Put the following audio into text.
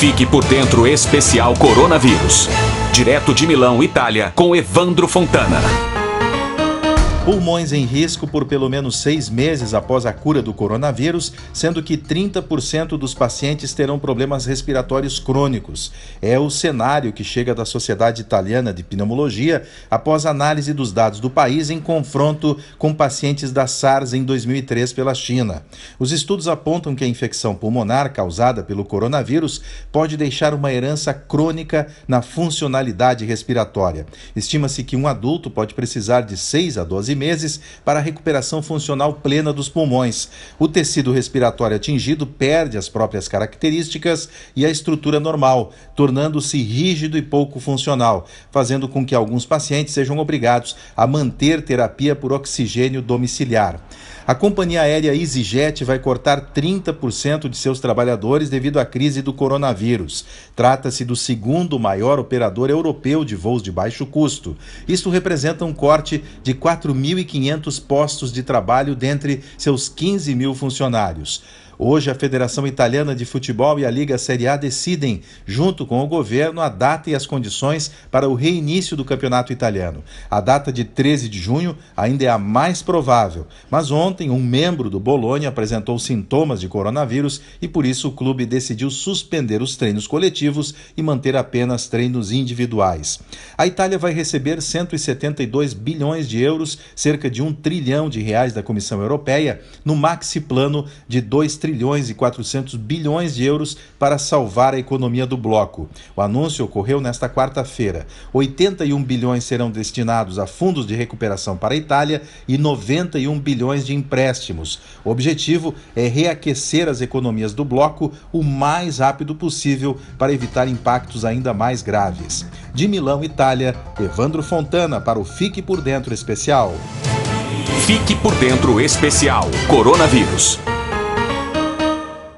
Fique por dentro especial coronavírus. Direto de Milão, Itália, com Evandro Fontana. Pulmões em risco por pelo menos seis meses após a cura do coronavírus, sendo que 30% dos pacientes terão problemas respiratórios crônicos. É o cenário que chega da Sociedade Italiana de Pneumologia após análise dos dados do país em confronto com pacientes da SARS em 2003 pela China. Os estudos apontam que a infecção pulmonar causada pelo coronavírus pode deixar uma herança crônica na funcionalidade respiratória. Estima-se que um adulto pode precisar de 6 a 12 meses para a recuperação funcional plena dos pulmões. O tecido respiratório atingido perde as próprias características e a estrutura normal, tornando-se rígido e pouco funcional, fazendo com que alguns pacientes sejam obrigados a manter terapia por oxigênio domiciliar. A companhia aérea EasyJet vai cortar 30% de seus trabalhadores devido à crise do coronavírus. Trata-se do segundo maior operador europeu de voos de baixo custo. Isto representa um corte de 4.500 postos de trabalho dentre seus 15 mil funcionários. Hoje, a Federação Italiana de Futebol e a Liga Série A decidem, junto com o governo, a data e as condições para o reinício do campeonato italiano. A data de 13 de junho ainda é a mais provável, mas ontem um membro do Bolonha apresentou sintomas de coronavírus e por isso o clube decidiu suspender os treinos coletivos e manter apenas treinos individuais. A Itália vai receber 172 bilhões de euros, cerca de um trilhão de reais da Comissão Europeia, no maxi plano de 2 trilhões trilhões e 400 bilhões de euros para salvar a economia do bloco. O anúncio ocorreu nesta quarta-feira. 81 bilhões serão destinados a fundos de recuperação para a Itália e 91 bilhões de empréstimos. O objetivo é reaquecer as economias do bloco o mais rápido possível para evitar impactos ainda mais graves. De Milão, Itália, Evandro Fontana para o Fique por Dentro Especial. Fique por Dentro Especial Coronavírus.